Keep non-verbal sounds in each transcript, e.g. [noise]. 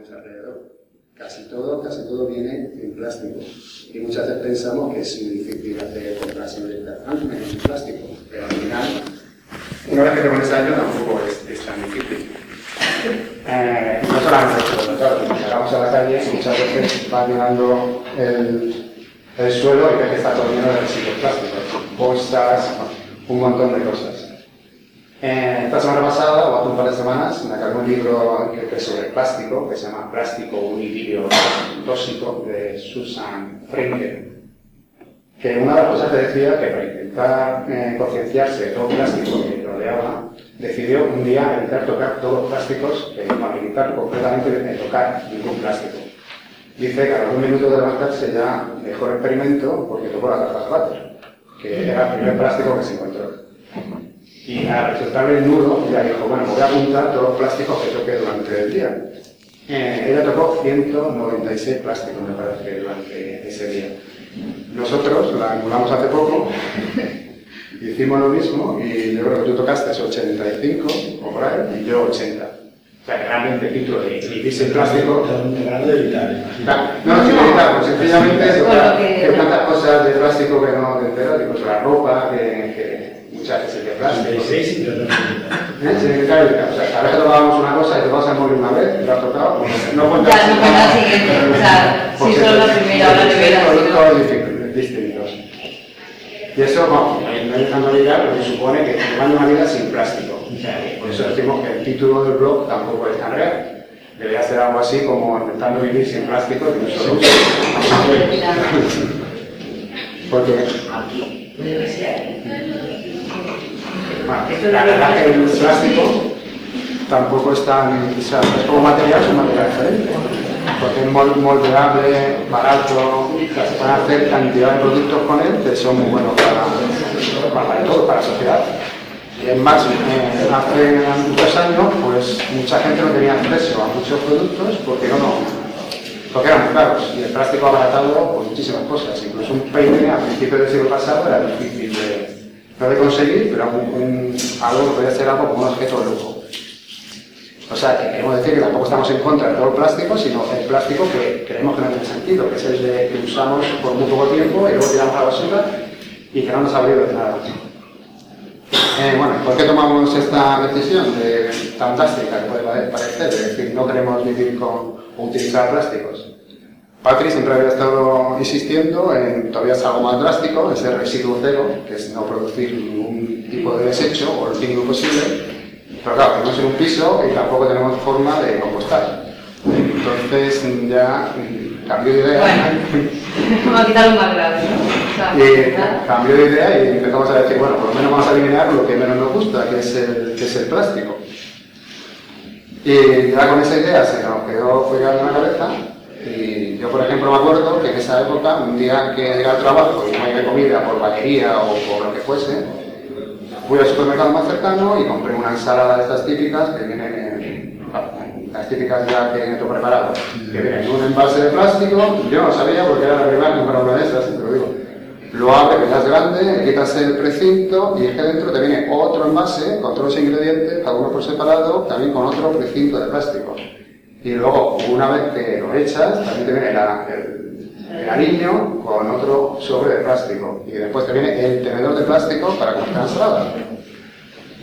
tenemos alrededor. Casi todo, casi todo viene en plástico. Y muchas veces pensamos que es muy difícil hacer compras en plástico, pero al final, una vez que te pones a tampoco es, tan difícil. Eh, no solamente eso, claro, cuando llegamos a la calle, muchas veces va mirando el, el suelo y ves que está todo lleno de residuos plásticos, bolsas, un montón de cosas. Eh, esta semana pasada, o hace un par de semanas, me acabé un libro sobre plástico, que se llama Plástico Unividrio Tóxico, de Susan Frenkel, que una de las cosas que decía que para intentar eh, concienciarse de todo el plástico que rodeaba, decidió un día evitar tocar todos los plásticos, eh, no, evitar completamente de tocar ningún plástico. Dice que a los dos minutos de levantarse ya el experimento porque tocó la taza de váter, que era el primer plástico que se encontró. Y al resultarle el nudo, ella dijo, bueno, voy a apuntar todos los plásticos que toque durante el día. Eh, ella tocó 196 plásticos, me parece, durante ese día. Nosotros la anulamos hace poco, [laughs] hicimos lo mismo y yo creo que tú tocaste 85 o por ahí y yo 80. O sea, realmente el título de el plástico. de evitar. No, no, sin evitar, pues sencillamente que tantas cosas de plástico que no te enteras, pues la ropa, que muchas veces de plástico. Sí, ¿Eh? claro, o sea, a veces tocábamos una cosa y te vas a morir una vez, y lo has tocado, pues no cuentas. Ya, no cuentas la siguiente, o sea, si solo la primera o la primera. productos distintos. Y eso, no, no hay dejando olvidar porque supone que llevando una vida sin plástico. Por eso decimos que el título del blog tampoco es tan real. Debería ser algo así como intentando vivir sin plástico y solo uso. Porque aquí debe ser la verdad que el plástico tampoco es tan, o sea, es como material, es un material diferente, porque es moldeable, barato, se pueden hacer cantidad de productos con él que son muy buenos para, para todo, para la sociedad. Es más, hace muchos años, pues mucha gente no tenía acceso a muchos productos porque no, no porque eran muy caros y el plástico abaratado por muchísimas cosas. Incluso un peine a principios del siglo pasado era difícil de, conseguir, pero algo que podría ser algo como un objeto de lujo. O sea, que queremos decir que tampoco estamos en contra de todo el plástico, sino el plástico que creemos que no tiene sentido, que es el de, que usamos por muy poco tiempo y luego tiramos a la basura y que no nos ha de nada. Eh, bueno, ¿por qué tomamos esta decisión de, tan drástica que puede parecer? De decir, no queremos vivir con utilizar plásticos. Patri siempre había estado insistiendo en todavía es algo más drástico, ese residuo cero, que es no producir ningún tipo de desecho o el mínimo posible. Pero claro, tenemos en un piso y tampoco tenemos forma de compostar. Entonces ya mm, cambió de idea. Bueno, [laughs] vamos a quitar lo más grave. Y cambió de idea y empezamos a decir, bueno, por lo menos vamos a eliminar lo que menos nos gusta, que es el, que es el plástico. Y ya con esa idea se nos quedó pegada en la cabeza y yo, por ejemplo, me acuerdo que en esa época, un día que llegué al trabajo y no había comida por vaquería o por lo que fuese, fui al supermercado más cercano y compré una ensalada de estas típicas que vienen las típicas ya que todo preparado, que vienen en un envase de plástico, yo no sabía porque era la primera que comprar una de esas, te lo digo. Lo abre, que ya es grande, quitas el precinto y es que dentro te viene otro envase con todos los ingredientes, cada uno por separado, también con otro precinto de plástico. Y luego, una vez que lo echas, también te viene el, el, con otro sobre de plástico. Y después te viene el tenedor de plástico para comer la ensalada.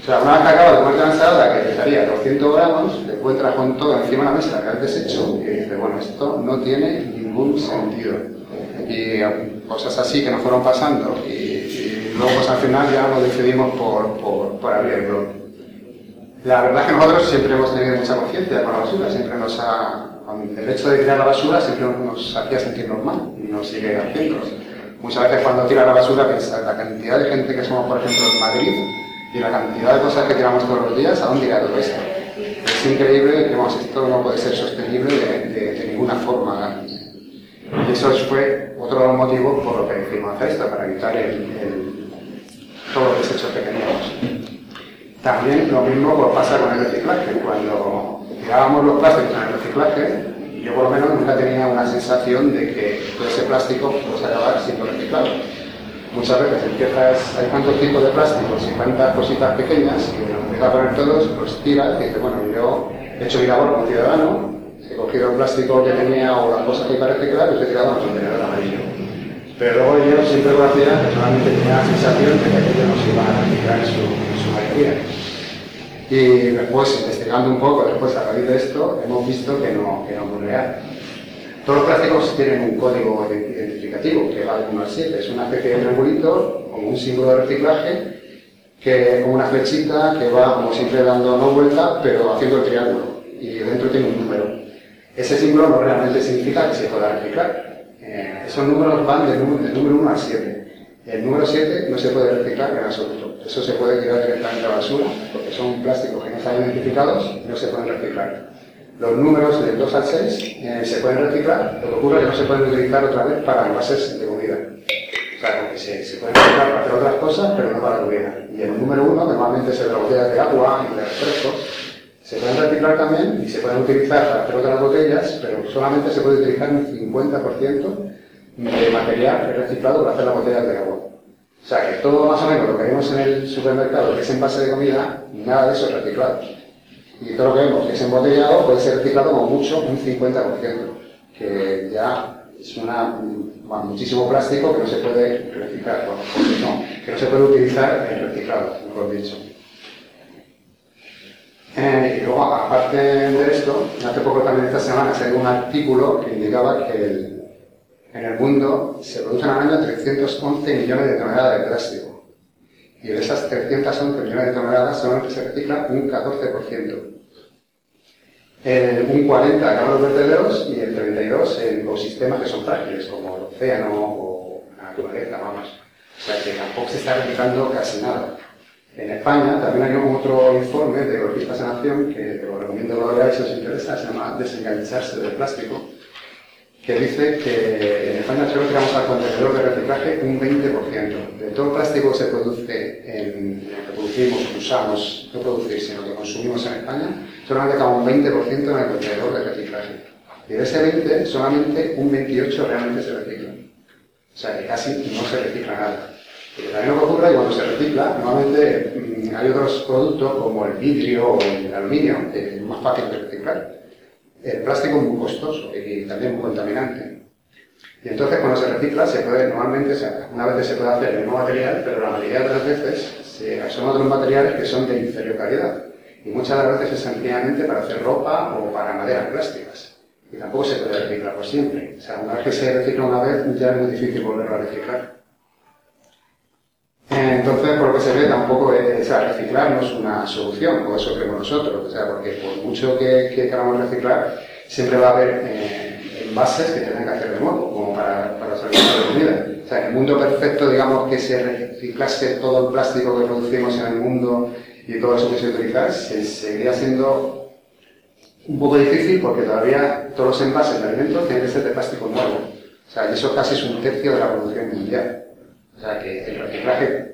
O sea, una vez que acabas de comer la ensalada, que pesaría 200 gramos, te encuentras con todo encima de la mesa que has deshecho y dices, bueno, esto no tiene ningún sentido. Cosas así que nos fueron pasando y, luego pues al final ya nos decidimos por, por, por abrir el blog. La verdad es que nosotros siempre hemos tenido mucha conciencia con la basura, siempre nos ha, el hecho de tirar la basura siempre nos hacía sentirnos mal y nos sigue haciendo. Muchas veces cuando tira la basura la cantidad de gente que somos, por ejemplo, en Madrid y la cantidad de cosas que tiramos todos los días, ¿a dónde irá todo esto? Es increíble que esto no puede ser sostenible de, ninguna forma. Y eso fue otro motivos por lo que hacer esto, para evitar el, todos los desechos que teníamos. También lo mismo pues, pasa con el reciclaje. Cuando tirábamos los plásticos en el reciclaje, yo por lo menos nunca tenía una sensación de que todo ese plástico puede acabar siendo reciclado. Muchas veces empiezas, hay tantos tipos de plásticos y tantas cositas pequeñas que los empiezas a poner todos, los tiras y dices, bueno, yo he hecho mi labor como ciudadano, cogido el plástico que tenía o las cosas que iba a reciclar y he tirado al contenedor amarillo. Pero luego yo siempre lo hacía que solamente tenía la sensación de que aquello no se iba a reciclar en su, en su mayoría. Y después, investigando un poco, después a raíz de esto, hemos visto que no, que no real. Todos los plásticos tienen un código identificativo que va de 1 al 7. Es una especie de triangulito, como un símbolo de reciclaje, que como una flechita que va, como siempre, dando no vuelta, pero haciendo el triángulo. Y dentro tiene un número. Ese símbolo no realmente significa que se pueda reciclar. Eh, esos números van del, número 1 al 7. El número 7 no se puede reciclar en absoluto. Eso se puede tirar directamente a la basura, porque son plásticos que no están identificados y no se pueden reciclar. Los números del 2 al 6 eh, se pueden reciclar, lo que ocurre es que no se pueden utilizar otra vez para envases de comida. O sea, se, se pueden reciclar para hacer otras cosas, pero no para comida. Y el número 1 normalmente es el de botellas de agua y de refrescos. Se pueden reciclar también y se pueden utilizar para hacer otras botellas, pero solamente se puede utilizar un 50% de material reciclado para hacer las botellas de agua. O sea que todo más o menos lo que vemos en el supermercado, que es envase de comida, nada de eso es reciclado. Y todo lo que vemos que es embotellado puede ser reciclado como mucho un 50%, que ya es una, muchísimo plástico que no se puede reciclar, que no se puede utilizar en reciclado, mejor dicho. Eh, y luego, aparte de esto, hace poco también esta semana salió un artículo que indicaba que el, en el mundo se producen al año 311 millones de toneladas de plástico. Y de esas 311 millones de toneladas solamente se recicla un 14%. un 40 en los vertederos y el 32 en ecosistemas que son frágiles, como el océano o la naturaleza, vamos. O sea que tampoco se está reciclando casi nada. En España también hay otro informe de Ecologistas en Acción, que lo recomiendo que lo veáis si os interesa, se llama Desengancharse del plástico que dice que en España solo tiramos al contenedor de reciclaje un 20%. De todo el plástico que se produce, en, que producimos, usamos, no producir, sino que consumimos en España, solamente acaba un 20% en el contenedor de reciclaje. Y de ese 20, solamente un 28 realmente se recicla. O sea que casi no se recicla nada. Y también lo ocurre cuando se recicla, normalmente mm, hay otros productos como el vidrio o el aluminio, que es más fácil de reciclar el plástico es muy costoso y también muy contaminante. Y entonces cuando se recicla, se puede, normalmente, una vez se puede hacer el mismo material, pero la mayoría de las veces son otros materiales que son de inferior calidad. Y muchas de las veces es sencillamente para hacer ropa o para maderas plásticas. Y tampoco se puede reciclar por siempre. O sea, una vez que se recicla una vez, ya es muy difícil volverlo a reciclar. Entonces, por lo que se ve, tampoco es, o sea, reciclar no es una solución, o eso creemos nosotros, o sea, porque por mucho que, queramos reciclar, siempre va a haber eh, envases que tengan que hacer de nuevo, como para, para salir de comida. O sea, en el mundo perfecto, digamos, que se reciclase todo el plástico que producimos en el mundo y todo eso que se utiliza, se, seguiría siendo un poco difícil porque todavía todos los envases de alimentos tienen que ser de plástico nuevo. O sea, y eso casi es un tercio de la producción mundial. O sea, que el reciclaje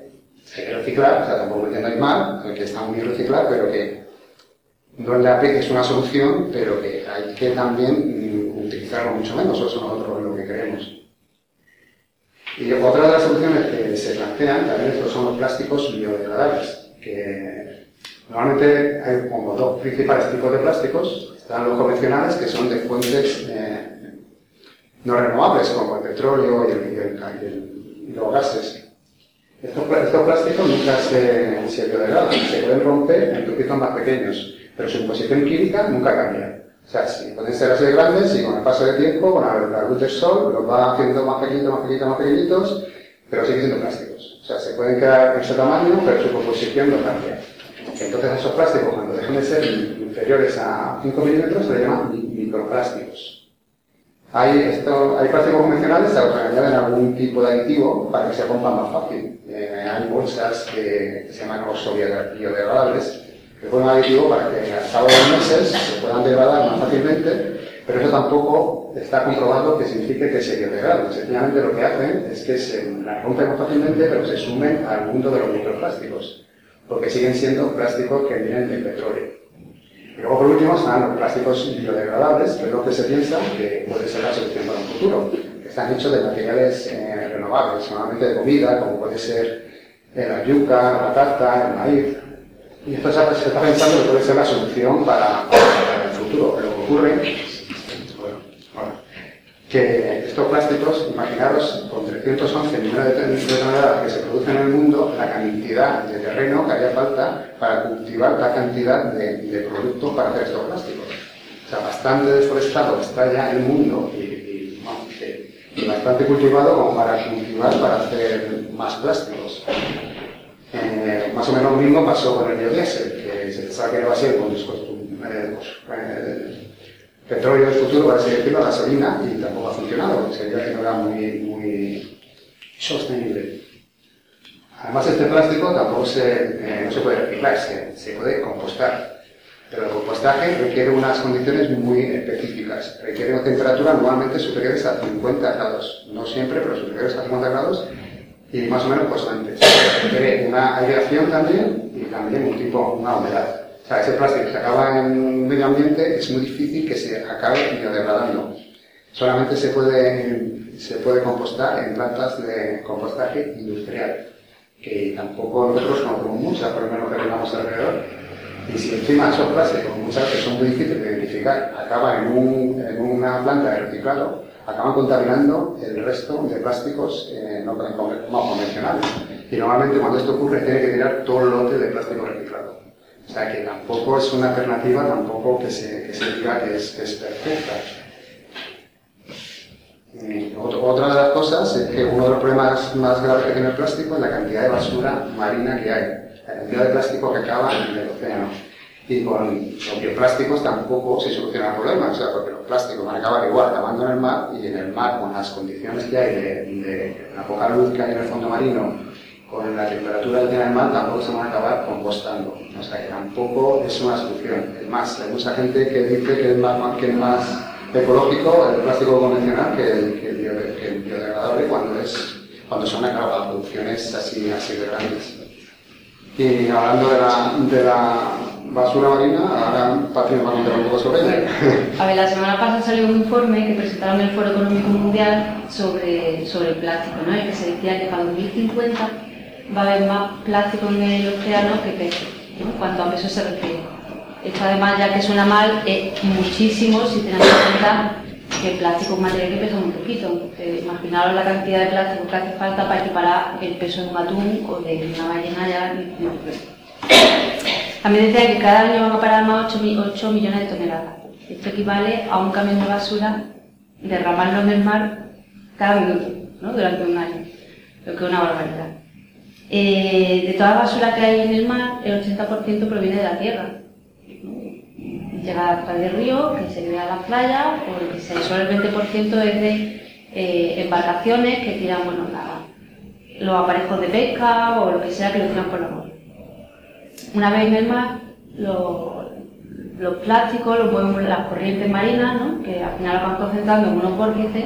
hay que reciclar, o sea, tampoco entendáis mal, que está muy bien reciclar, pero que no es, la, es una solución, pero que hay que también utilizarlo mucho menos, eso nosotros lo que creemos. Y otra de las soluciones que se plantean también son los plásticos biodegradables, que normalmente hay como dos principales tipos de plásticos. Están los convencionales, que son de fuentes eh, no renovables, como el petróleo y el, y los gases. Estos, plásticos nunca se, se se pueden romper en trocitos más pequeños, pero su composición química nunca cambia. O sea, si pueden ser así de grandes y con el paso del tiempo, con la, luz del sol, los va haciendo más pequeñitos, más pequeñitos, más pequeñitos, pero siguen siendo plásticos. O sea, se pueden quedar en ese tamaño, pero su composición no cambia. Entonces esos plásticos, cuando dejan de ser inferiores a 5 milímetros, se les llaman microplásticos. Hay, hay plásticos convencionales que añaden algún tipo de aditivo para que se rompan más fácil. Eh, hay bolsas que, se llaman oso biodegradables que ponen aditivo para que al cabo de meses se puedan degradar más fácilmente, pero eso tampoco está comprobado que signifique que se biodegraden. Sencillamente lo que hacen es que se rompen más fácilmente, pero se sumen al mundo de los microplásticos, porque siguen siendo plásticos que vienen del petróleo. Y luego, por último, están los plásticos biodegradables, que es lo que se piensa que puede ser la solución para un futuro. Están hechos de materiales eh, renovables, solamente de comida, como puede ser eh, la yuca, la patata, el maíz. Y esto se, está pensando que puede ser la solución para, el futuro. Lo que ocurre que estos plásticos, imaginaros, con 311 millones de toneladas que se producen en el mundo, la cantidad de terreno que haría falta para cultivar la cantidad de, de productos para hacer estos plásticos. O sea, bastante deforestado está ya el mundo y, bastante cultivado como para cultivar para hacer más plásticos. Eh, más o menos lo mismo pasó con el biodiesel, que se pensaba que iba a ser con los, eh, eh, petróleo del futuro, para así decirlo, la gasolina, y tampoco ha funcionado, porque se veía que no era muy, sostenible. Además, este plástico tampoco se, eh, puede reciclar, se, puede compostar. Pero el compostaje requiere unas condiciones muy específicas. Requiere una temperatura normalmente superiores a 50 grados. No siempre, pero superiores a 50 grados y más o menos constantes. Requiere una aireación también y también un tipo, una humedad. O sea, ese plástico que acaba en medio ambiente es muy difícil que se acabe biodegradando. Solamente se puede, se puede compostar en plantas de compostaje industrial, que tampoco nosotros conocemos muchas, por lo menos que tenemos alrededor. Y si encima esos plásticos, muchas que son muy difíciles de identificar, acaban en, un, en una planta de reciclado, acaban contaminando el resto de plásticos eh, no, convencionales. Y normalmente cuando esto ocurre tiene que tirar todo el lote de plástico reciclado. O sea que tampoco es una alternativa, tampoco que se, diga que es, perfecta. otra de las cosas es que uno de los problemas más graves que tiene el plástico es la cantidad de basura marina que hay, la cantidad de plástico que acaba en el océano. Y con los bioplásticos tampoco se soluciona el problema, o sea, porque los plásticos van a acabar igual acabando en el mar y en el mar, con las condiciones que hay de, de la poca luz que hay en el fondo marino con la temperatura que tiene el mar tampoco se van a acabar compostando. O sea que tampoco es una solución. Es más, hay mucha gente que dice que es más, que más ecológico el plástico convencional que el, biodegradable cuando, es, cuando son claro, producciones así, así de grandes. Y hablando de la, de la basura marina, ahora Pati nos va a contar un poco sobre ella. [laughs] A ver, la semana pasada salió un informe que presentaron en el Foro Económico Mundial sobre, sobre el plástico, ¿no? el que se decía que para 2050 va a haber más plástico en el océano que peso, ¿no? cuanto a peso se refiere. Esto además, ya que suena mal, es muchísimo si tenemos en cuenta que el plástico es material que pesa muy poquito. Entonces, imaginaros la cantidad de plástico que hace falta para equiparar el peso de un atún o de una ballena ya. También decía que cada año van a parar más 8, 8 millones de toneladas. Esto equivale a un camión de basura derramarlo en el mar cada minuto, ¿no? durante un año, lo que es una barbaridad. Eh, de toda basura que hay en el mar, el 80% proviene de la tierra. Llega a través del río, que se ve a la playa, o se, solo el 20% es de eh, embarcaciones que tiran bueno, los aparejos de pesca o lo que sea que lo tiran por la mar. Una vez en el mar, los plásticos los mueven las corrientes marinas, ¿no? que al final van concentrando en unos vórtices,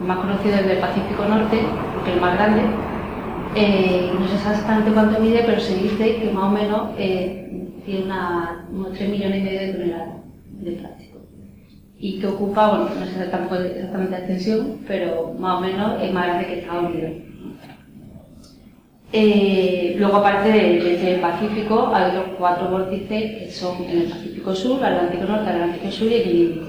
el más conocido es del Pacífico Norte, que es el más grande, eh, no sé exactamente cuánto mide, pero se dice que más o menos eh, tiene unos 3 millones y medio de toneladas de plástico. Y que ocupa, bueno, no sé exactamente la extensión, pero más o menos es más grande que Estados Unidos. Eh, luego, aparte del este Pacífico, hay otros cuatro vórtices que son en el Pacífico Sur, Atlántico Norte, Atlántico Sur y el Índico.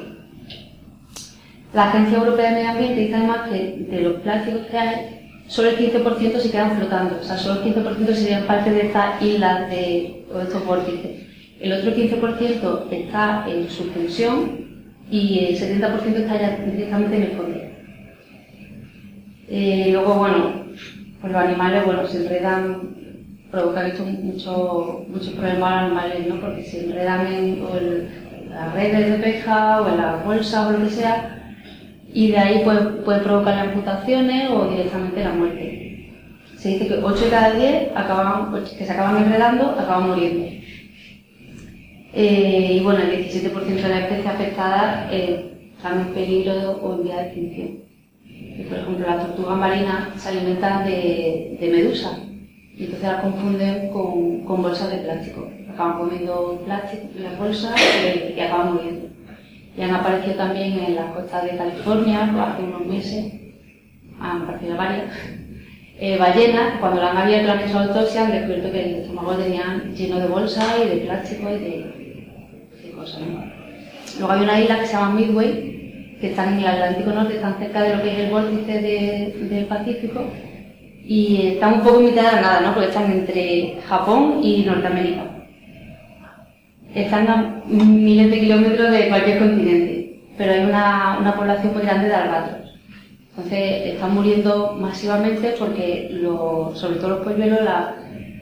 La Agencia Europea de Medio Ambiente dice además que de los plásticos que hay, solo el 15% se quedan flotando, o sea, solo el 15% serían parte de estas islas de, o de estos vórtices. El otro 15% está en suspensión y el 70% está ya directamente en el fondo. Eh, luego, bueno, pues los animales, bueno, se enredan, provocan esto muchos muchos problemas a los animales, ¿no? Porque se enredan en, las redes de pesca o en las bolsas o lo que sea, y de ahí puede, puede provocar amputaciones o directamente la muerte. Se dice que 8 de cada 10 acaban, que se acaban enredando acaban muriendo. Eh, y bueno, el 17% de las especies afectadas eh, están en peligro o en vía de extinción. por ejemplo, las tortugas marinas se alimentan de, de medusa y entonces las confunden con, con bolsas de plástico. Acaban comiendo plástico las bolsas y acaban muriendo y han aparecido también en las costas de California hace unos meses, han aparecido varias, eh, ballenas, cuando la han abierto la han hecho autopsia han descubierto que el estómago tenían lleno de bolsas y de plástico y de, cosas. Luego hay una isla que se llama Midway, que están en el Atlántico Norte, están cerca de lo que es el vórtice del Pacífico y están un poco mitad de nada, ¿no? Porque están entre Japón y Norteamérica. Están a miles de kilómetros de cualquier continente, pero hay una, una población muy grande de albatros. Entonces están muriendo masivamente porque sobre todo los polluelos, la,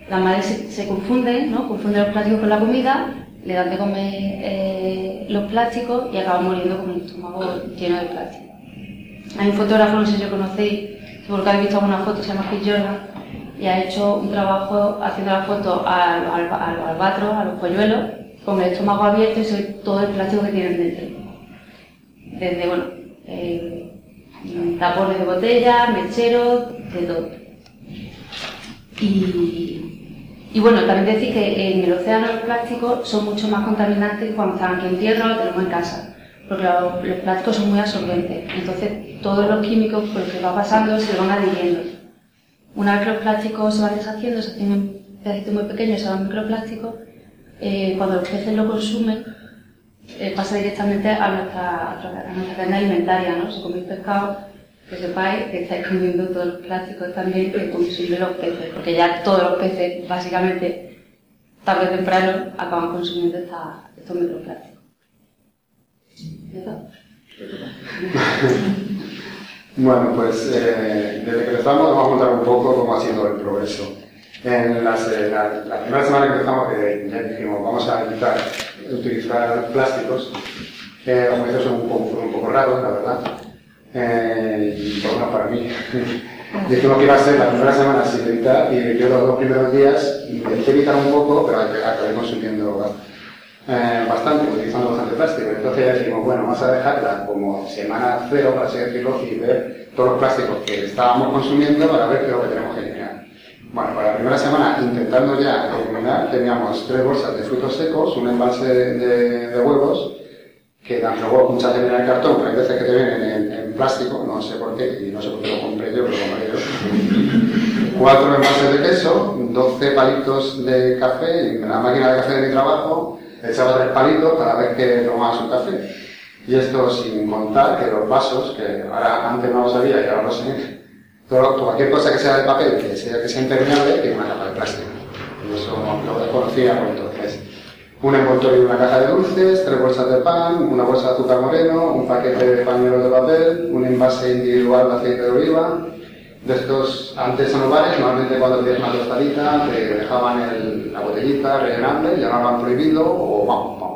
la madre se, confunden, ¿no? Confunden los plásticos con la comida, le dan de comer eh, los plásticos y acaban muriendo con el estómago lleno de plástico. Hay un fotógrafo, no sé si lo conocéis, seguro que habéis visto alguna foto, se llama Jordan, y ha hecho un trabajo haciendo la foto a, los albatros, a los polluelos, con el estómago abierto y todo el plástico que tienen dentro. Desde, bueno, eh, tapones de botella, mecheros, de todo. Y, bueno, también decir que en el océano los plásticos son mucho más contaminantes que cuando están aquí en tierra o los tenemos en casa, porque los, plásticos son muy absorbentes. Entonces, todos los químicos por los que va pasando se van adhiriendo. Una vez que los plásticos se van deshaciendo, se hacen en pedacitos muy pequeños, se van microplásticos, eh, cuando los peces lo consumen, eh, pasa directamente a nuestra, cadena alimentaria, ¿no? Si coméis pescado, que sepáis que estáis comiendo todos los plásticos también que consumen los peces, porque ya todos los peces, básicamente, tarde o temprano, acaban consumiendo estos microplásticos. [laughs] bueno, pues eh, desde que empezamos vamos a contar un poco cómo ha sido el progreso. En las, eh, la, primera semana que empezamos, que ya dijimos, vamos a evitar utilizar plásticos, eh, los son un poco, un poco raros, la verdad, eh, y por bueno, para mí. [laughs] Dijimos que iba a ser la primera semana sin evitar y yo los dos primeros días intenté evitar un poco, pero acabé consumiendo eh, bastante, utilizando bastante plástico. Entonces ya dijimos, bueno, vamos a dejarla como semana cero, para así decirlo, y ver todos los plásticos que estábamos consumiendo para ver qué es lo que tenemos que eliminar. Bueno, para la primera semana, intentando ya eliminar, teníamos tres bolsas de frutos secos, un envase de, huevos, que dan luego muchas veces en el cartón, pero hay veces que te vienen en, plástico, no sé por qué, y no sé por qué lo compré yo, pero lo compré yo. [laughs] Cuatro envases de queso, 12 palitos de café, en la máquina de café de mi trabajo, echaba tres palitos para ver que tomabas un café. Y esto sin contar que los vasos, que ahora antes no lo sabía y ahora lo sé, cualquier cosa que sea de papel, que sea, que sea impermeable, tiene una capa de plástico. Y eso lo desconocía por entonces. Un envoltorio de una caja de dulces, tres bolsas de pan, una bolsa de azúcar moreno, un paquete de pañuelos de papel, un envase individual de aceite de oliva. De estos, antes en los bares, normalmente cuando tenías una tostadita, te dejaban la botellita rellenable, han prohibido, o vamos, vamos,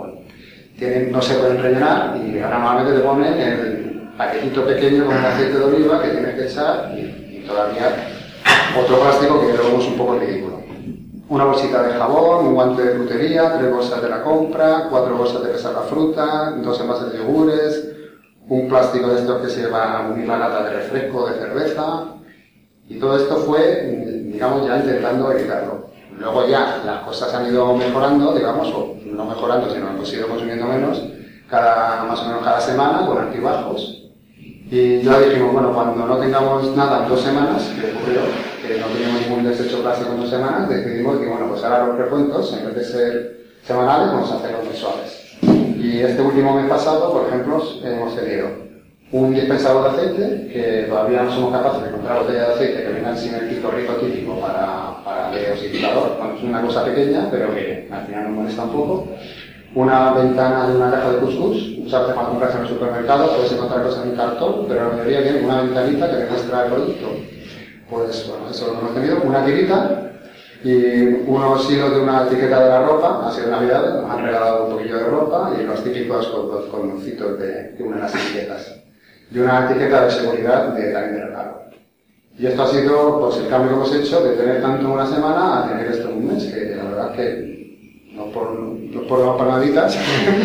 tienen, no se pueden rellenar y ahora normalmente te ponen el paquetito pequeño con el aceite de oliva que tienes que echar y todavía otro plástico que luego es un poco ridículo. Una bolsita de jabón, un guante de frutería, tres bolsas de la compra, cuatro bolsas de pesar la fruta, dos envases de yogures, un plástico de estos que se lleva a unir la lata de refresco, de cerveza, y todo esto fue, digamos, ya intentando evitarlo. Luego ya las cosas han ido mejorando, digamos, o no mejorando, sino hemos ido consumiendo menos, cada, más o menos cada semana, con altibajos, y ya dijimos, bueno, cuando no tengamos nada en dos semanas, que ocurrió, que no teníamos ningún desecho plástico en dos semanas, decidimos que, bueno, pues ahora los recuentos, en vez de ser semanales, vamos a hacerlos mensuales. Y este último mes pasado, por ejemplo, hemos tenido un dispensador de aceite, que todavía no somos capaces de encontrar botellas de aceite que vengan sin el pico rico típico para, para el dosificador. Bueno, es una cosa pequeña, pero que al final nos molesta un poco una ventana de una caja de couscous, muchas veces cuando compras en el supermercado puedes encontrar cosas en cartón, pero la mayoría tiene una ventanita que demuestra el producto. Pues bueno, eso lo hemos tenido, una tirita y unos hilos de una etiqueta de la ropa, ha sido Navidad, nos han regalado un poquillo de ropa y los típicos colmoncitos de, de una de las etiquetas. Y una etiqueta de seguridad de también de regalo. Y esto ha sido pues, el cambio que hemos hecho de tener tanto una semana a tener esto en un mes, que la verdad que no por, no por las panaditas,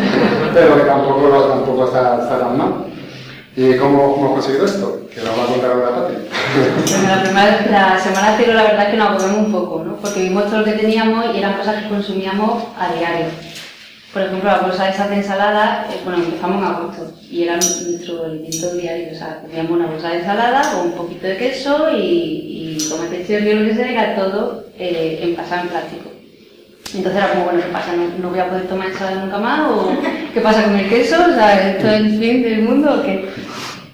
[laughs] pero que tampoco, tampoco está, tan mal. ¿Y cómo hemos conseguido esto? Que nos va a contar ahora. Bueno, la, primera, la semana cero la verdad es que nos agobamos un poco, ¿no? Porque vimos todo lo que teníamos y eran cosas que consumíamos a diario. Por ejemplo, la bolsa de esa de ensalada, eh, bueno, empezamos en agosto y era nuestro alimento diario. O sea, teníamos una bolsa de ensalada con un poquito de queso y, y tomate cherry lo que sea, era todo eh, envasado en plástico. Entonces era como, bueno, ¿qué pasa? ¿No, voy a poder tomar ensalada nunca más? O, ¿Qué pasa con el queso? O sea, ¿esto es el fin del mundo o qué?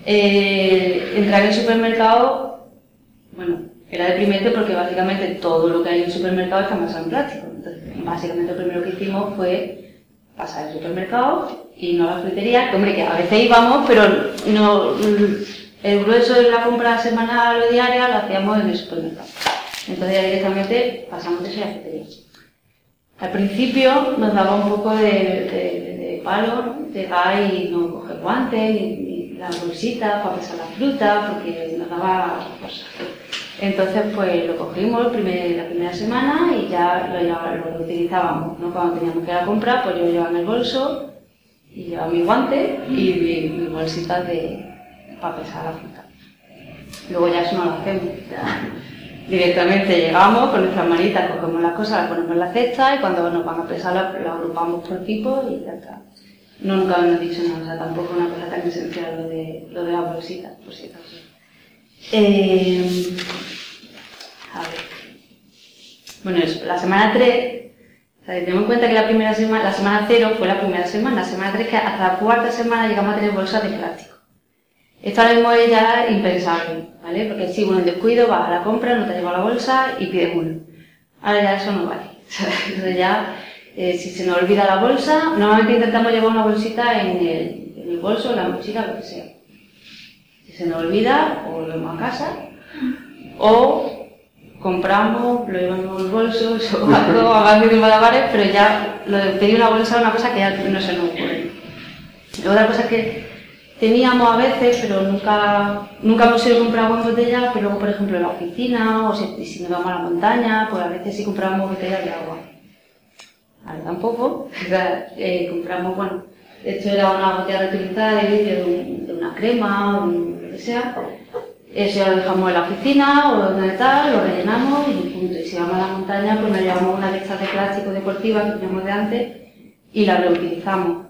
Eh, entrar en el supermercado, bueno, era deprimente porque básicamente todo lo que hay en el supermercado está envasado en plástico. Entonces, básicamente lo primero que hicimos fue pasar al supermercado y no a la frutería, que hombre, que a veces íbamos, pero no, el grueso de la compra semanal o diaria lo hacíamos en el supermercado. Entonces ya directamente pasamos de eso a la frutería. Al principio nos daba un poco de, de, de palo, llegar y no coger guantes, ni, ni las bolsitas para pesar la fruta, porque nos daba cosas. Entonces, pues lo cogimos primer- la primera semana y ya lo, lleva- lo utilizábamos. ¿no? Cuando teníamos que ir a comprar, pues yo llevaba en el bolso y llevaba mi guante y mi, mi bolsita de, para pesar la fruta. Luego ya eso no lo hacemos. ya directamente llegamos con nuestras manitas, cogemos las cosas, las ponemos en la cesta y cuando nos van a pesar las las agrupamos por tipo y ya está. No, nunca han dicho nada, o sea, tampoco una cosa tan esencial lo de, lo de las bolsitas, por si acaso. Eh, a ver. Bueno, eso, la semana 3, o tenemos en cuenta que la primera semana, la semana 0 fue la primera semana, la semana 3 que hasta la cuarta semana llegamos a tener bolsas de plástico. Esto ahora mismo es ya impensable, ¿vale? Porque si uno en descuido vas a la compra, no te lleva la bolsa y pides uno. Ahora ya eso no vale. [laughs] Entonces ya, eh, si se nos olvida la bolsa, normalmente intentamos llevar una bolsita en el, en el bolso, en la mochila, lo que sea. Si se nos olvida, o lo llevamos a casa, o compramos, lo llevamos en el bolso, eso [laughs] algo, hablando de malabares, pero ya lo de pedir una bolsa es una cosa que ya no se nos ocurre. Otra cosa que teníamos a veces, pero nunca, nunca hemos ido a comprar agua en botella, pero luego, por ejemplo, en la oficina o si, nos vamos a la montaña, pues a veces sí comprábamos botellas de agua. Ahora tampoco, eh, compramos, bueno, esto era una botella reutilizada de de, un- de una crema o un- lo que sea. Eso lo dejamos en la oficina o donde tal, lo rellenamos y punto. Y si vamos a la montaña, pues nos llevamos una de de plástico deportiva que teníamos de antes y la reutilizamos.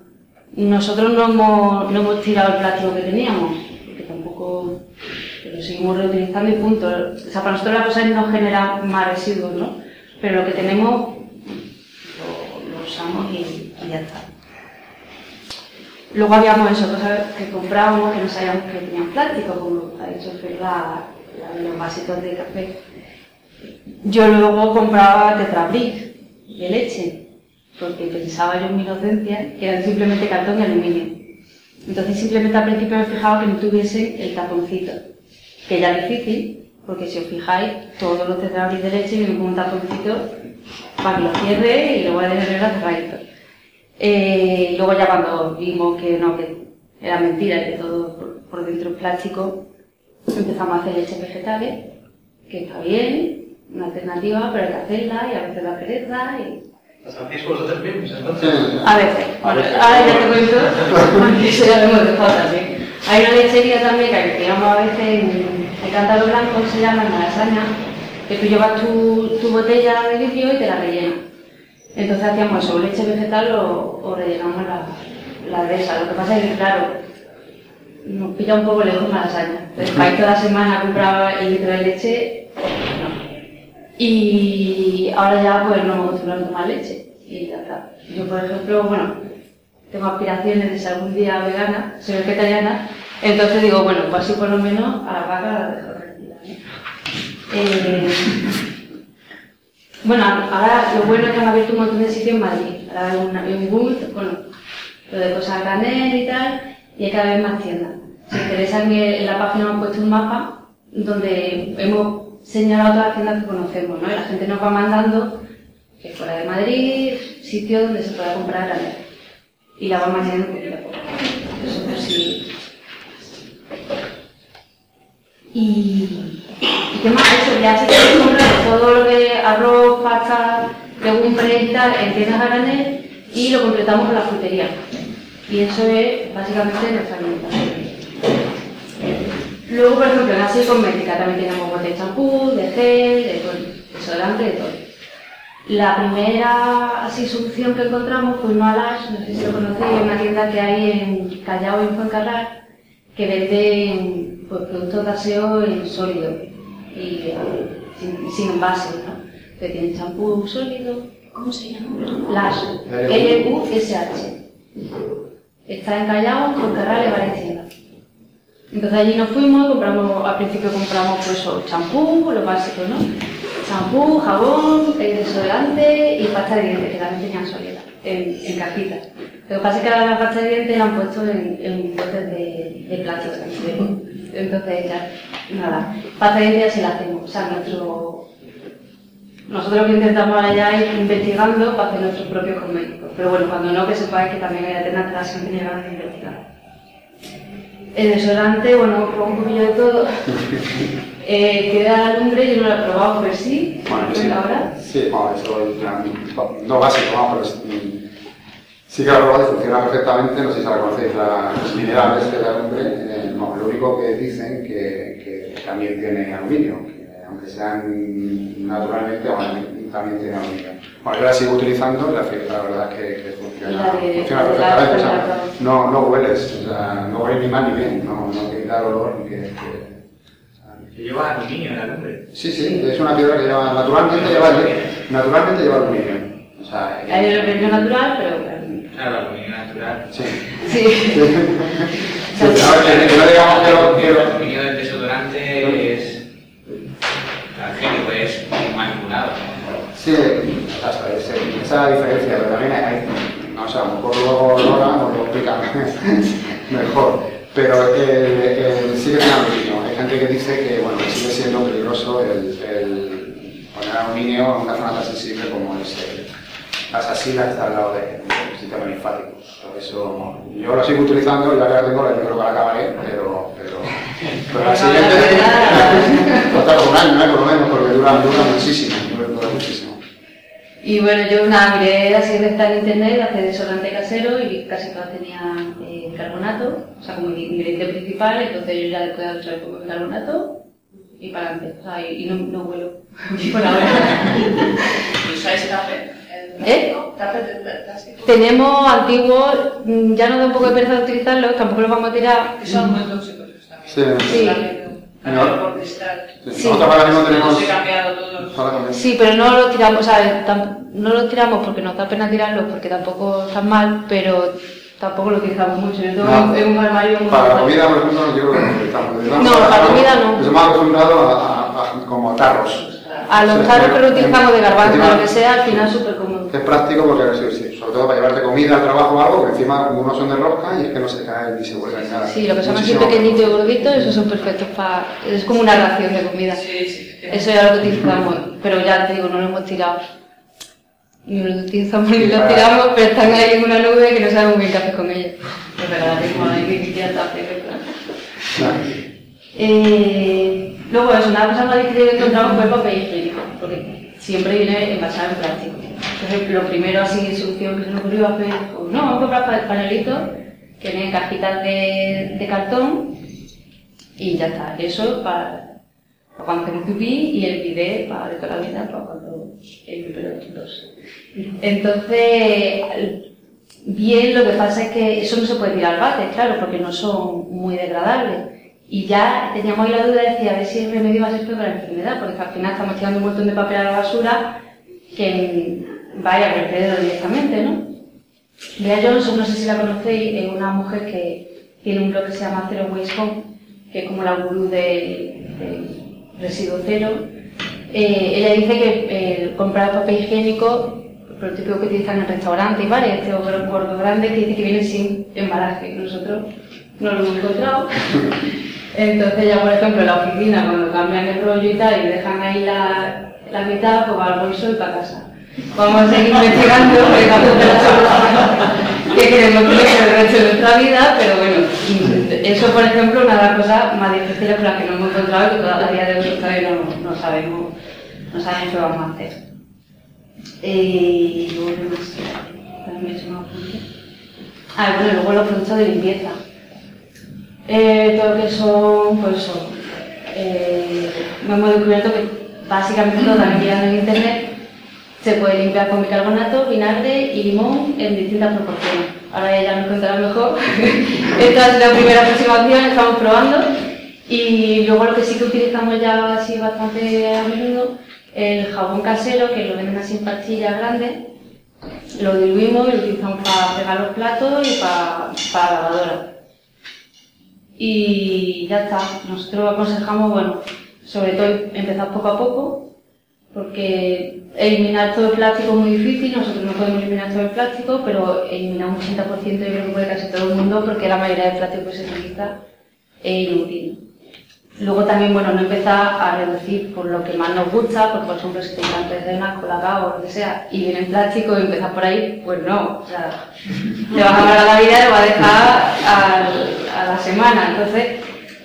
Nosotros no hemos, no hemos tirado el plástico que teníamos, porque tampoco lo seguimos reutilizando y punto. O sea, para nosotros la cosa es no generar más residuos, ¿no? Pero lo que tenemos lo, usamos y, ya está. Luego habíamos eso, cosas que comprábamos que no sabíamos que tenían plástico, como ha dicho Fer, los vasitos de café. Yo luego compraba tetrabric de leche, porque pensaba yo en mi inocencia que eran simplemente cartón y aluminio. Entonces simplemente al principio me fijaba que no tuviesen el taponcito, que ya es difícil, porque si os fijáis, todos los tetrabric de leche vienen con un taponcito para que lo cierre y luego de tenerlo cerradito. Eh, y luego ya cuando vimos que no, que era mentira, que todo por, por dentro es plástico, empezamos a hacer leches vegetales, que está bien, una alternativa, pero hay que hacerla y a veces da pereza y A veces, bueno, veces. ahora ya te cuento, [laughs] porque eso ya lo hemos dejado también. Hay una lechería también que alquilamos a veces en el cántaro blanco, se llama, en Malasaña, que tú llevas tu, tu botella de vidrio y te la rellenas. Entonces hacíamos eso, leche vegetal o, o rellenamos la, la de esa. Lo que pasa es que, claro, nos pilla un poco lejos Malasaña. Entonces, para ir toda la semana a comprar el litro de leche. Y ahora ya pues no a tomar leche. Y ya. Yo, por ejemplo, bueno, tengo aspiraciones de ser algún día vegana, soy vegetariana, entonces digo, bueno, pues así por lo menos a la vaca la dejo tranquila. Eh, bueno, ahora lo bueno es que han abierto un montón de sitios en Madrid. Ahora hay un, boom, bueno, lo de cosas granel y tal, y hay cada vez más tiendas. Si os interesa, en, el- en la página hemos puesto un mapa donde hemos señalado todas las tiendas que conocemos, ¿no? Y la gente nos va mandando, que fuera de Madrid, sitios donde se pueda comprar granel. Y la vamos añadiendo poquito a poco. Eso por si... Y... ¿Y qué más? Eso, ya se puede comprar todo lo que arroz, pasta, legumbres y tal en tiendas a granel y lo completamos con la frutería. Y eso es básicamente nuestra alimentación. Luego, por ejemplo, en Asia Cosmética también tenemos botes de champú, de gel, de desodorante, de todo. La primera así, solución que encontramos fue una Lash, no sé si lo conocéis, una tienda que hay en Callao y en Fuencarral, que vende pues, productos de aseo en sólido y sin, sin envase, ¿no? Que tiene champú sólido, ¿Cómo se llama? Lash, L-U-S-H. Está en Callao, con Carral y tiendas. Entonces allí nos fuimos, compramos, al principio compramos pues champú, lo básico, ¿no? Champú, jabón, eh, desodorante y pasta de dientes, que también tenían solera, en, en cajitas. Lo que pasa es que ahora la pasta de dientes la han puesto en, en botes de, de plástico. entonces ya, nada, pasta de dientes ya sí la hacemos. O sea, nuestro, nosotros lo que intentamos ahora ya es investigando para hacer nuestros propios cosméticos. Pero bueno, cuando no, que sepáis que también hay alternativas que ganas de investigar. El desodorante, bueno, un poquillo de todo. [laughs] Eh, queda lumbre, yo no lo he probado, pero sí. Bueno, sí. ahora. Sí, bueno, eso es no básico, vamos, pero mm, sí que lo he probado y funciona perfectamente. No sé si la conocéis, la- los minerales de la lumbre. eh, no, lo único que dicen que, que también tiene aluminio, que aunque sean naturalmente, bueno, también tiene aluminio. Bueno, yo la sigo utilizando y la, la verdad es que, que funciona, La de- funciona perfectamente. o sea, la- no, no hueles, o sea, no huele ni mal ni bien, no, no te da olor ni que- que lleva aluminio en la lumbre. Sí, sí, es una piedra que lleva, naturalmente lleva, naturalmente lleva aluminio. O sea, Hay el aluminio natural, pero. Claro, aluminio natural. Sí. Sí. [laughs] Sí, no, que- que no digamos que lo- que el lo- aluminio del desodorante es transgénico, es manipulado. Sí, hasta ese- esa es la diferencia, pero también hay, hay- no sé, a lo mejor luego Lola nos lo explica [laughs] mejor, pero eh, eh, sí que tiene aluminio. Hay gente que dice que bueno, sigue siendo peligroso el, el poner aluminio en una zona tan sensible como es el- las asilas que está al lado de- del sistema linfático. Por eso yo lo sigo utilizando, ya que la tengo, yo creo que la acabaré, pero, pero, pero la [laughs] siguiente [laughs] tardar un año, ¿eh? por lo menos, porque dura, dura muchísimo, dura, dura muchísimo. Y bueno, yo nada, miré así de estar en internet, hacer desodorante casero y casi todas tenían eh, carbonato, o sea, como ingrediente principal, entonces yo ya después de la ducha le pongo el carbonato y para adelante, o sea, y, y no, no huelo [laughs] por ahora. ¿Y usáis café? ¿Eh? ¿Café de de? Tenemos antiguos, mm, ya nos da un poco de pereza utilizarlos, tampoco los vamos a tirar. Son muy tóxicos también. Sí. Sí. Cristal. Sí. Nosotros ahora mismo tenemos... Pero no los tiramos, o sea, no los tiramos porque nos da pena tirarlos porque tampoco están mal, pero tampoco lo utilizamos mucho. Yo tengo en un armario muy Para la comida, por ejemplo, no quiero que lo utilizamos. No, para comida no. Nos hemos acostumbrado a, a- a- como tarros. A los tarros que lo utilizamos de garbanzo lo que sea, al final es súper cómodo. Es práctico porque, sí, sí, sobre todo para llevarte comida al trabajo o algo, que encima como unos son de rosca y es que no se caen ni se vuelven ni nada. Sí, lo que son así pequeñitos y gorditos, esos son perfectos para... Es como una ración de comida. Sí, sí. Eso ya lo utilizamos, pero ya te digo, no lo hemos tirado. Ni lo utilizamos ni lo tiramos, pero están ahí en una nube que no sabemos bien qué hacer con ellos. Es verdad, tengo ahí que quitar está perfecto. Claro. Eh, luego eso, una cosa más difícil que encontramos fue el papel higiénico, porque siempre viene envasado en plástico. Entonces, lo primero así de solución que se nos ocurrió fue, pues, no, vamos a comprar pa- panelitos que vienen cajitas de, de cartón y ya está. Eso para, para cuando hacemos pipí y el bidet para de toda la vida, para cuando el número dos. Entonces, bien, lo que pasa es que eso no se puede tirar al bate, claro, porque no son muy degradables. Y ya teníamos ahí la duda de a ver si el remedio va a ser peor para la enfermedad, porque al final estamos tirando un montón de papel a la basura que vaya a vertederlo directamente, ¿no? Bea Johnson, no sé si la conocéis, es una mujer que tiene un blog que se llama Zero Waste Home, que es como la gurú de, de residuo cero. Eh, ella dice que eh, comprar papel higiénico, lo típico que utilizan en restaurantes y bares, este gordo grande, que dice que viene sin embalaje. Nosotros no lo hemos encontrado. [laughs] Entonces ya, por ejemplo, la oficina, cuando cambian el rollo y tal, y dejan ahí la, la mitad, pues va al bolso y para casa. Vamos a seguir investigando, [laughs] es que queremos tener el resto de nuestra vida, pero bueno, eso, por ejemplo, una de las cosas más difíciles con las que no hemos encontrado y que todavía de hoy todavía no, no sabemos, no sabemos qué vamos a hacer. Eh, y luego, no sé, también se me. Ah, bueno, luego los productos de limpieza. Eh, todo lo que son, pues son, eh, hemos descubierto que básicamente todo también mirando en internet se puede limpiar con bicarbonato, vinagre y limón en distintas proporciones. Ahora ya nos contará mejor. [laughs] Esta es la primera aproximación, estamos probando. Y luego lo que sí que utilizamos ya así bastante a menudo, el jabón casero, que lo venden así en pastillas grandes, Lo diluimos y lo utilizamos para pegar los platos y para, la lavadora. Y ya está. Nosotros aconsejamos, bueno, sobre todo empezar poco a poco, porque eliminar todo el plástico es muy difícil, nosotros no podemos eliminar todo el plástico, pero eliminar un 80% yo creo que puede casi todo el mundo, porque la mayoría del plástico que se utiliza es inútil. Luego también, bueno, no empezar a reducir por lo que más nos gusta, porque por ejemplo si te encanta cenas, colacao o lo que sea, y viene en plástico y empezar por ahí, pues no, o sea, [laughs] te vas a amargar la vida y lo vas a dejar a la semana. Entonces,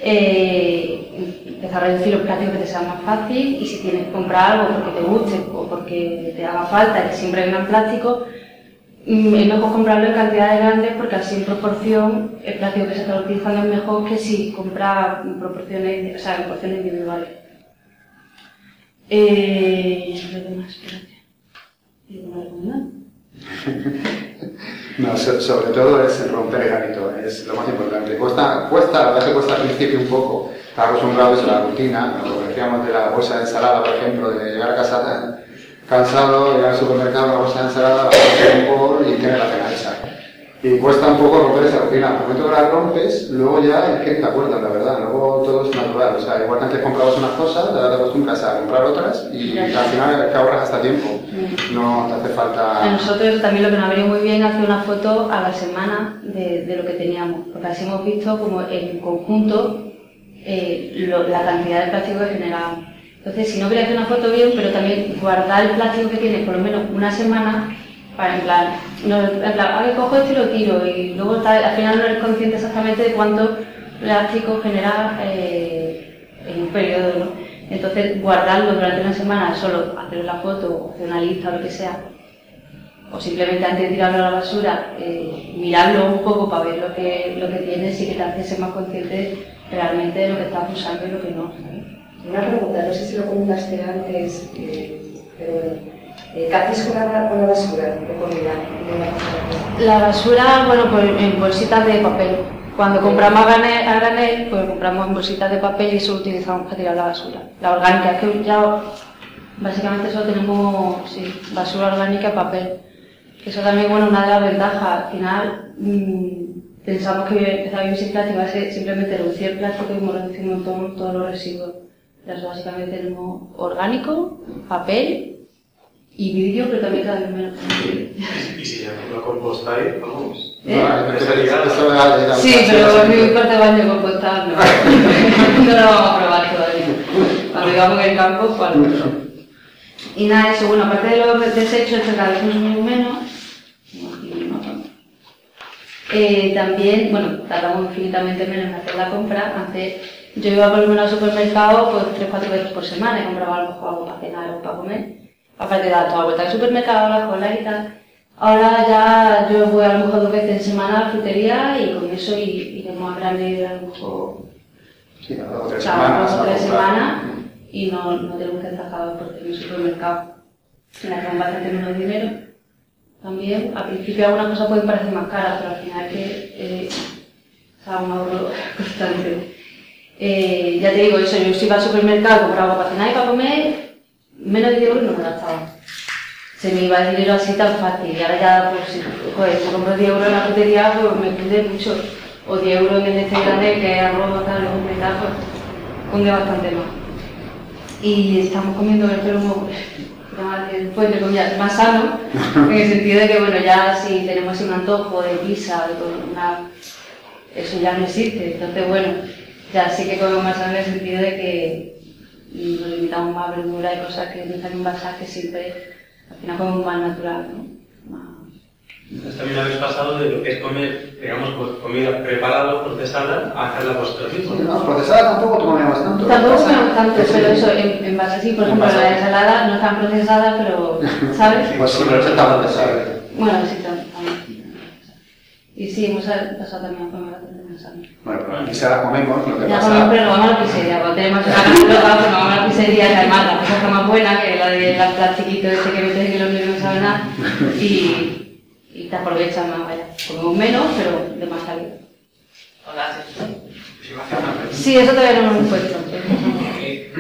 eh, empezar a reducir los plásticos que te sea más fácil y si tienes que comprar algo porque te guste o porque te haga falta, que siempre venga en plástico, es mejor comprarlo en cantidades grandes porque así en proporción el plástico que se está utilizando es mejor que si compras en proporciones, o sea, en porciones individuales. Eh. [laughs] No, so- sobre todo es romper el hábito, es lo más importante. Cuesta, cuesta, la verdad cuesta al principio un poco, estar acostumbrados a la rutina, lo que decíamos de la bolsa de ensalada, por ejemplo, de llegar a casa cansado, llegar al supermercado, la bolsa de ensalada, un bol y tener la cena hecha. Y cuesta un poco romper esa rutina. Al momento que la rompes, luego ya es que te acuerdas, la verdad. Luego todo es natural. O sea, igual que antes comprabas unas cosas, ahora te acostumbras a comprar otras y al final que ahorras hasta tiempo. No te hace A falta... nosotros también lo que nos ha venido muy bien es hacer una foto a la semana de, de lo que teníamos, porque así hemos visto como en conjunto eh, lo- la cantidad de plástico que generábamos. Entonces, si no queréis hacer una foto bien, pero también guardar el plástico que tienes por lo menos una semana para en plan, no, en plan, ah, que cojo esto y lo tiro y luego al final no eres consciente exactamente de cuánto plástico genera eh, en un periodo, ¿no? Entonces, guardarlo durante una semana, solo hacer la foto hacer una lista o lo que sea, o simplemente antes de tirarlo a la basura, eh, mirarlo un poco para ver lo que, lo que tienes y que te hace ser más consciente realmente de lo que estás usando y lo que no. Una pregunta, no sé si lo comentaste antes, eh, pero bueno, eh, ¿qué hacéis con la, con la basura la basura? La basura, bueno, pues en bolsitas de papel. Cuando compramos a granel, pues compramos en bolsitas de papel y eso lo utilizamos para tirar la basura. La orgánica, que ya básicamente solo tenemos sí, basura orgánica y papel. Eso también, bueno, una de las ventajas. Al final, mm, pensamos que empezar a vivir sin plástico va simplemente reducir el plástico y reducido un montón todos los residuos. Entonces, básicamente tenemos orgánico, papel y vidrio, pero también cada vez menos. Y si ya lo compostáis, vamos. ¿Eh? No, esto- esto Sí, pero mi cuarto de baño compostar no. [laughs] no lo vamos a probar todavía. Cuando vivamos en el campo, pues a lo mejor. Y nada, eso, bueno, aparte de los desechos, que cada vez consumimos menos, no. Eh, también, bueno, tardamos infinitamente menos en hacer la compra. Antes yo iba por lo menos al supermercado pues tres, cuatro veces por semana y compraba a lo mejor algo para cenar o para comer. Aparte de dar toda la vuelta al supermercado, la cola y tal. Ahora ya yo voy a lo mejor dos veces en semana a la frutería y con eso y iremos a grande a lo mejor Sí, dos o tres semanas. dos o a tres semanas y no, no tenemos que estar cada por en el supermercado. Que dan bastante menos dinero. También, al principio algunas cosas pueden parecer más caras, pero al final es que eh, sea, un ahorro [laughs] constante. Eh, ya te digo eso, yo si iba al supermercado, compraba para cenar y para comer, menos de 10 euros no me gastaba. Se me iba el dinero así tan fácil y ahora ya, pues, si, joder, si compro 10 euros en la frutería, pues me cunde mucho. O 10 euros en el este grande que arroz, tal, luego me da, pues, cunde bastante más. Y estamos comiendo el pelo pues, entre comillas, más sano, en el sentido de que, bueno, ya si tenemos así un antojo de pizza, de una, eso ya no existe. Entonces, bueno, ya sí que comemos más en el sentido de que nos limitamos más a verdura y cosas que no están envasadas, que siempre al final comemos más natural, ¿no? Entonces también habéis pasado de lo que es comer, digamos, pues, comida preparada o procesada a hacerla vosotros mismos. No, procesada tampoco comemos tanto. Tampoco Procesada- comemos tanto, pero eso, en, en base así, por ejemplo, la ensalada no está procesada, pero, [laughs] ¿sabes? Pues sí, pero está procesado. Bueno, sí, también. Y sí, hemos pasado también a comer. Bueno, pero aquí se la comemos, lo que Ya pasa... comemos, pero vamos a la pizzería. Cuando tenemos una casa nos vamos a la pizzería, que además la cosa está más buena que la de la plastiquito ese que metes en el horno y no sabe nada. Y, y te aprovechas más, vaya. Comemos menos, pero de más calidad. Hola, iba a hacer una pregunta. Sí, eso todavía no lo hemos puesto. Eh,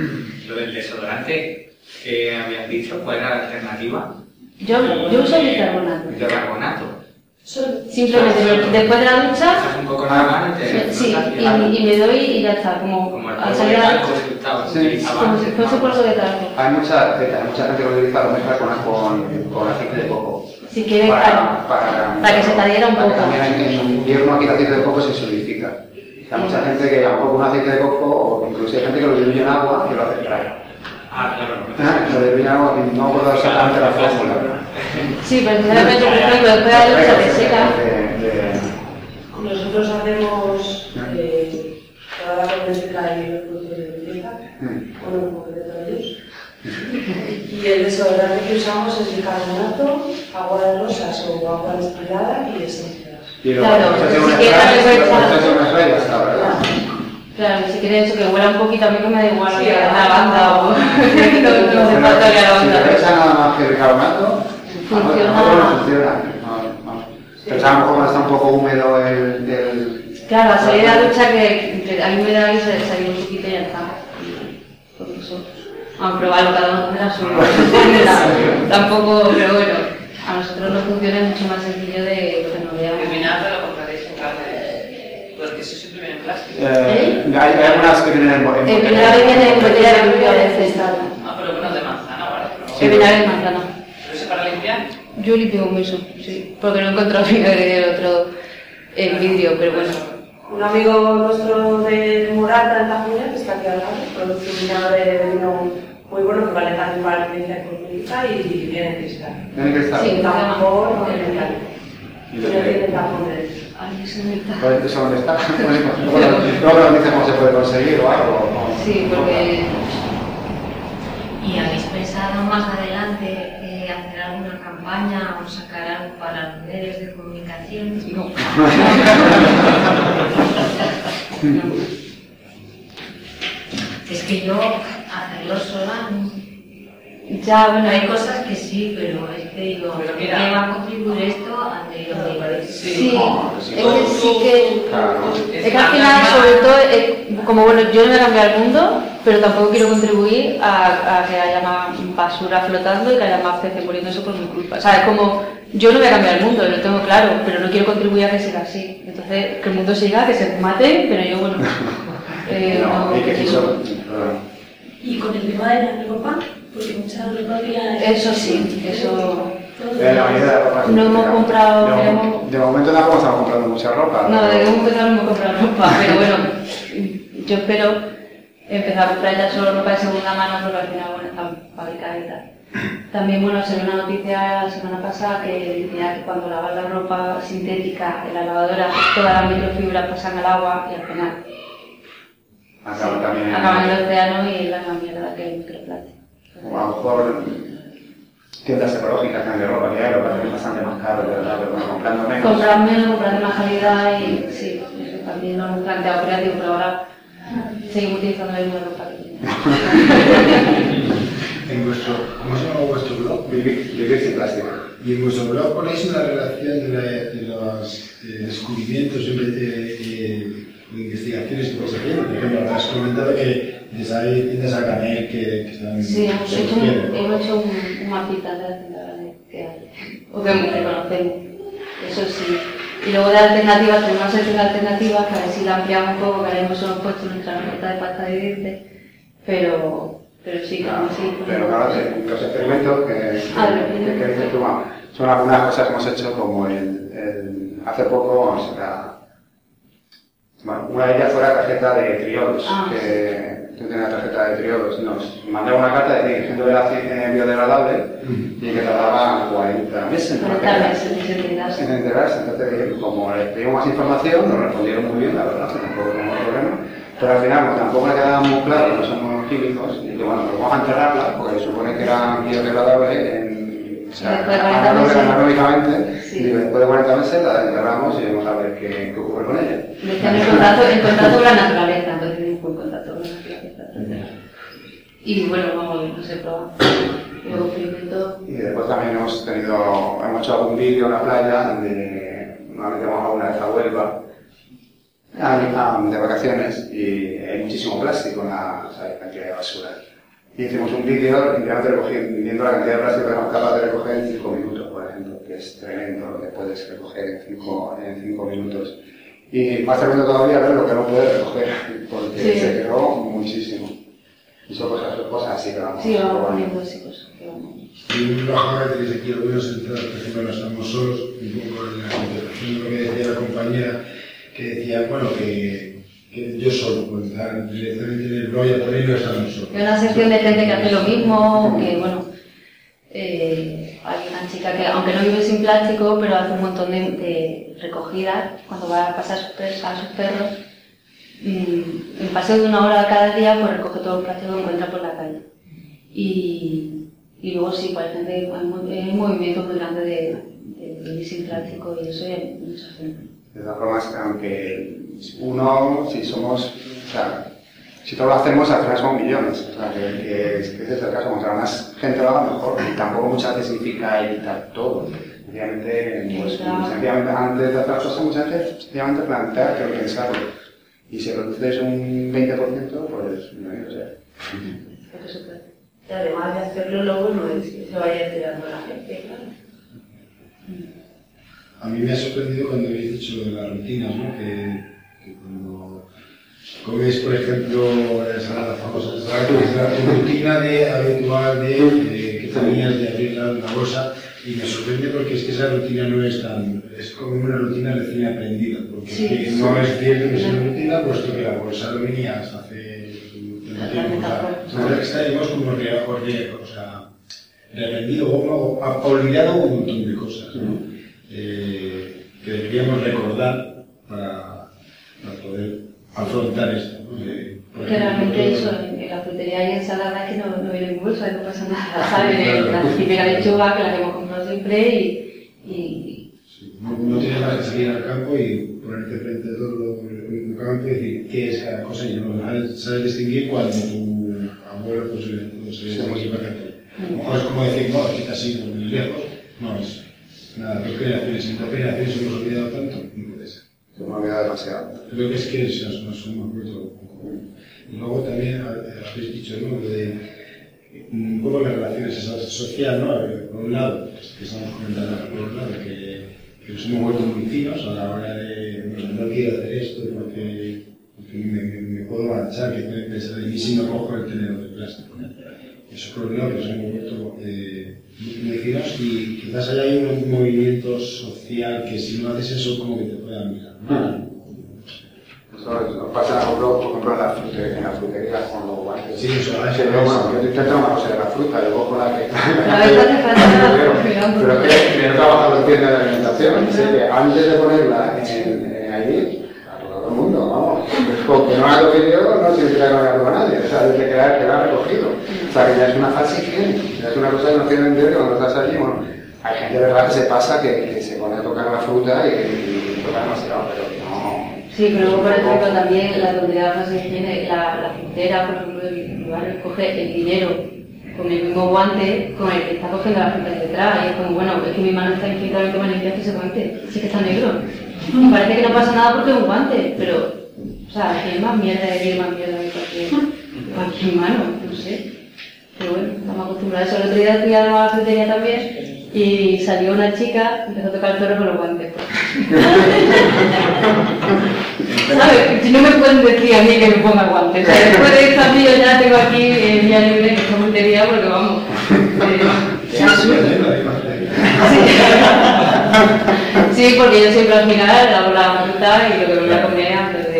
Lo del desodorante que habías dicho, ¿cuál era la alternativa? Yo, yo uso bicarbonato. Bicarbonato. Simplemente después de la ducha, un poco nada más y te sí, y, y me doy y ya está, como Como el al salir de la ducha, Sí. como si fuese ¿no? polvo de talco. Hay mucha, hay mucha gente que lo utiliza, lo mezcla con, con, con aceite de coco. Si quieres, para, claro. para, para que se te adhiera un para poco. También en, en invierno aquí el aceite de coco se solidifica. Hay mucha gente que a lo mejor con un aceite de coco, o incluso hay gente que lo diluye en agua y lo hace traer. Ah, claro. Lo en agua, y no recuerdo exactamente la fórmula. Sí, precisamente, por ejemplo, después de la ducha te seca. De- de- Nosotros hacemos eh, toda la cosmética y los productos de limpieza, Mm. con un poco de todos ellos. Y el desodorante que usamos es bicarbonato, agua de rosas o agua destilada y esencias. Y luego, Claro, si una quieres spray, darle pues, vuelta. hace una spray y ya está, ¿verdad? Claro, si quieres eso, que huela un poquito, a mí que me da igual Sí, que a la lavanda o... no, hace falta que la Si le lavanda. echan nada más que bicarbonato, Funciona. a nosotros no funciona. No, no. Pero a lo mejor está un poco húmedo el... el Claro, a salir de la ducha que, que a mí me da y se salir un poquito y ya está. Por eso. Vamos a probarlo, cada uno tendrá su Tampoco, pero bueno, a nosotros nos funciona es mucho más sencillo de que nos veamos. vinagre lo compraréis en carne, porque eso siempre viene en plástico. Eh, hay, hay algunas que vienen en, bo- en El botella. vinagre viene en botella de vidrio a veces, tal. Ah, pero bueno, de manzana, ¿vale? Pero, El vinagre de manzana. ¿Pero ese para limpiar? Yo limpio con eso, sí. Porque no he encontrado [laughs] vinagre del otro en vidrio, pero bueno. Un amigo nuestro de Morata en Tajuña, que está aquí al lado, produce un vinagre de vino muy bueno que vale también para la limpieza cosmética y viene en cristal. Tiene que estar. Sí. Sin tapón, no tiene metal. Y no que- tiene tapón de Ay, se me está. Pues, ¿Eso dónde está? Bueno, luego nos dice cómo se puede conseguir o algo. o- Sí, porque ¿Y habéis pensado más adelante eh, hacer alguna campaña o sacar algo para los medios de comunicación? no. [laughs] [laughs] Es que yo hacerlo sola, no. Ya, bueno, hay cosas que sí, pero es que digo, Pero ¿qué va a contribuir esto ante lo que Sí, sí. es que sí que... Claro. Es que al final, sobre todo, como bueno, yo no voy a cambiar el mundo, pero tampoco quiero contribuir a, a que haya más basura flotando y que haya más peces muriéndose por mi culpa. O sea, es como, yo no voy a cambiar el mundo, lo tengo claro, pero no quiero contribuir a que siga así. Entonces, que el mundo siga, que se maten, pero yo, bueno, [laughs] eh, No, no y que eso... Y con el tema de la ropa, porque mucha ropa había... Eso sí, eso... Eh, la mayoría de la ropa es No hemos comprado, De, mo- queremos- de momento tampoco estamos comprando mucha ropa. No, pero- de momento no hemos comprado ropa, pero bueno, [laughs] yo espero empezar a comprar ya solo ropa de segunda mano porque al final, bueno, están fabricadas y tal. También, bueno, se ve una noticia la semana pasada que decía que cuando lavas la ropa sintética en la lavadora, todas las microfibras pasan al agua y al final Acaba también... acaban en el océano y la mierda que es el microplástico. O a lo mejor tiendas ecológicas que de ropa que hay, lo que es bastante más caro, de verdad, pero bueno, comprando menos. Comprar menos, comprar de más calidad y sí, eso también lo hemos planteado creativo, pero ahora seguimos utilizando la misma ropa que. [laughs] En vuestro, ¿Cómo se llama vuestro blog? Vivir, sin plástico. Y en vuestro blog ponéis una relación de, la- de los eh, descubrimientos eh, eh, investigaciones que vais haciendo. Por ejemplo, has comentado que les hay tiendas a granel que, que están Sí, hemos hecho un, hemos hecho un, un mapita de la tienda grande que hay, o que que conocemos, eso sí. Y luego de alternativas, tenemos una sección de alternativas que a ver si la ampliamos un poco, que haremos hemos puesto nuestra receta de pasta de dientes, pero, pero sí, Claro, como sí. Pero claro, los experimentos que, Ah, que, experimentos. que bueno, son algunas cosas que hemos hecho como el, el- hace poco, vamos, la- bueno, una de ellas fue la tarjeta de triodos, Ah. que tienes la tarjeta de triodos, nos mandaba una carta de que el era eh, biodegradable y que tardaba 40 meses en en enterarse. Entonces, como les pedimos más información, nos respondieron muy bien, la verdad, que tampoco tenemos problema. Pero al final, como tampoco le quedaba muy claro que no somos químicos, y que bueno, pues vamos a enterrarla, porque se supone que era biodegradable en, o sea, Después de 40 anaeróbica- meses. anaeróbicamente, Sí. y después de 40 meses la enterramos y vamos a ver qué, qué ocurre con ella. Decían el contacto, con la naturaleza, entonces buen contacto con la naturaleza. Y bueno, vamos, no sé, probamos. Luego experimento. Y después también hemos tenido, hemos hecho algún vídeo en la playa donde normalmente vamos alguna vez a Huelva a- a- de vacaciones y hay muchísimo plástico en la, o sea, hay cantidad de basura. Y hicimos un vídeo limpiando recogiendo, viendo la cantidad de plástico que éramos capaces de recoger en 5 minutos, por ejemplo, que es tremendo lo que puedes recoger en 5 en cinco minutos. Y más tremendo todavía ver lo que no puedes recoger, porque Sí. se quedó muchísimo. Y son cosas, cosas así que vamos. Sí, vamos poniendo que vamos. Y un bajada que tenéis aquí algunas entradas, por ejemplo, las estamos solos, un poco en la conversación lo que decía la compañera, que decía, bueno, que yo solo, pues directamente en blog y también no estamos solos. Hay una sección de gente que hace lo mismo, que bueno, eh, hay una chica que aunque no vive sin plástico, pero hace un montón de, recogidas cuando va a pasar a sus, per- a sus perros. mm, en paseo de una hora cada día, pues recoge todo el plástico que encuentra por la calle. Y, y luego sí, pues hay gente, hay, mu- hay un movimiento muy grande de, de vivir sin plástico y eso hay mucha gente. De todas formas, aunque uno, si somos, o sea, si todos lo hacemos, al final son millones. O sea, que, que, es- que ese es el caso. Cuanto más gente lo haga, mejor. Y tampoco muchas veces significa evitar todo. Sencillamente, pues, sencillamente, antes de hacer las cosas, muchas veces, sencillamente plantear que pensarlo. Y si reduces un 20%, pues, no sé. Porque se puede. Y además de hacerlo luego no es que se vaya tirando la gente, claro. A mí me ha sorprendido cuando habéis dicho de las rutinas, ¿no? Que, que cuando comes, por ejemplo, la ensalada famosa, ensalada, tu rutina de habitual de, de que tenías de abrir la, la bolsa, y me sorprende porque es que esa rutina no es tan, es como una rutina recién aprendida, porque Sí, que sí. no es cierto que sea una rutina, puesto que la bolsa lo venías hace un tiempo. O sea, ahora estaremos como re, o sea, reprendido o, ha olvidado un montón de cosas ¿no? Eh, que deberíamos recordar para, para poder afrontar esto. ¿no? Eh, Que todo- eso, en, la frutería hay ensaladas que no, no vienen en bolsa, y no pasa nada, ¿sabes? Claro. La típica lechuga que la que hemos comprado siempre y, y Sí, No, no tienes más que salir al campo y ponerte frente a todo el campo y decir qué es cada cosa y no sabes, distinguir cuando tu abuelo pues, se Sí. muy perfecto. No es como decir, no, es que así muy lejos. No, es na propia defensa, na propia defensa hemos olvidado tanto, no puede ser. É unha olvidada demasiado. Creo que es que xa nos hemos vuelto Y luego también habéis dicho, ¿no? De, mm, un poco las relaciones esa social, ¿no? Por un lado, que estamos comentando, por un lado, que, que nos hemos vuelto muy finos a la hora de, bueno, no quiero hacer esto porque, porque me, me, me puedo marchar, que puede pensar de mí si no cojo el tenedor de plástico. ¿no? Eso un lado, que nos hemos vuelto eh, muy muy finos y quizás haya un movimiento social que si no haces eso como que te puedan mirar mal. Eso nos pasa, por ejemplo, en la frutería, en la frutería con los guantes. Sí, eso, Es eso, eso. bueno, yo intento una cosa de la fruta, yo cojo la que... [laughs] Pero es que yo trabajo en tiendas de alimentación, que antes de ponerla en, en ahí, a todo el mundo, vamos. Con que no toque yo no significa que no la toque nadie, o sea, desde que la, que la ha recogido. O sea, que ya es una higiene, ya es una cosa que no tiene entender que cuando estás allí, bueno, hay gente de verdad que se pasa que, se pone a tocar la fruta y, y toca demasiado, pero no... Sí, pero luego, por ejemplo, también la tontería no se tiene, la, frontera, por ejemplo, coge el dinero con el mismo guante con el que está cogiendo la fruta de detrás. Y es como, bueno, es que mi mano está infinitamente más limpia que ese guante, sí que está negro. Y parece que no pasa nada porque es un guante, pero, sea, que es más mierda de que más mierda de cualquier, cualquier mano, no sé. Pero bueno, estamos acostumbrados a eso. El otro día fui a la frutería también y salió una chica, empezó a tocar el perro con los guantes. [laughs] ¿Sabes? Si no me pueden decir a mí que me ponga guantes. O sea, después de esta vídeo ya tengo aquí eh, vía libre en esta frutería porque vamos. eh, absurdo. [laughs] Sí, porque yo siempre al final hago la fruta y lo que me voy a comer antes. O de